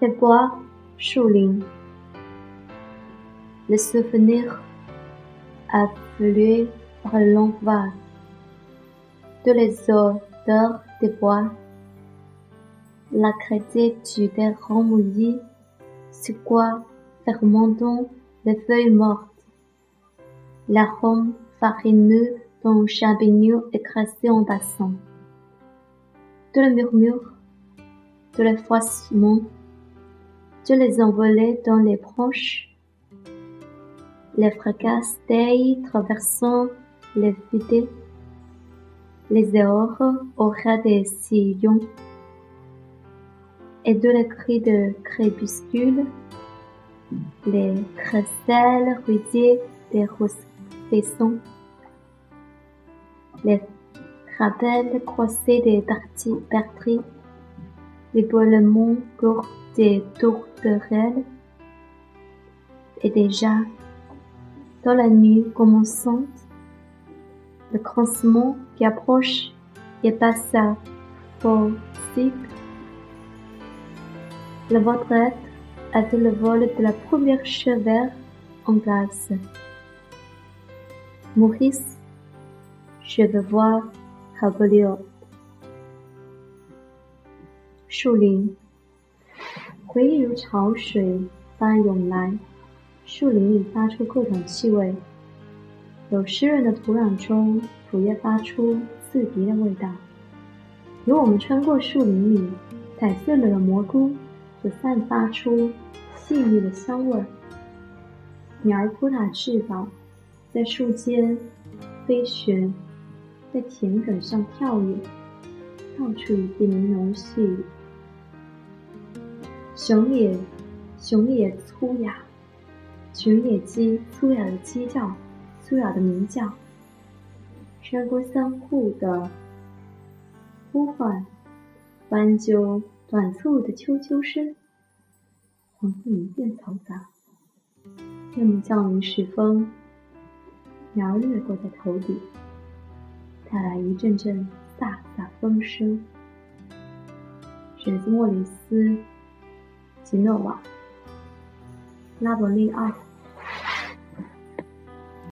Les bois, Choulin. Le souvenir afflué par longue vague de les odeurs des bois, la crédité des rangs mouillés, c'est quoi fermentant les feuilles mortes, l'arôme farineux d'un champignon écrasé en bassin, de le murmure, de l'effacement, de les envoler dans les branches, les fracasses traversant les fidets, les heures au des sillons, et de les cris de crépuscule, les crécelles ruisées des faisons, les rappels croisés des parties les boulements courts des tourterelles, et déjà, dans la nuit commençante, le croissement qui approche et passe à cycle, le être avait le vol de la première chevère en glace. Maurice, je veux voir 树林，回忆如潮水般涌来。树林里发出各种气味，有湿润的土壤中，腐叶发出刺鼻的味道；有我们穿过树林里，踩碎了的蘑菇所散发出细腻的香味。鸟儿扑打翅膀，在树间飞旋，在田埂上跳跃，到处一片呢浓细。熊也，熊也粗哑。雄野鸡粗哑的鸡叫，粗哑的鸣叫，穿过相互的呼唤，斑鸠短促的啾啾声，黄昏一片嘈杂。夜幕降临时分，鸟掠过在头顶，带来一阵阵飒飒风声。选自莫里斯·吉诺瓦。拉伯利奥。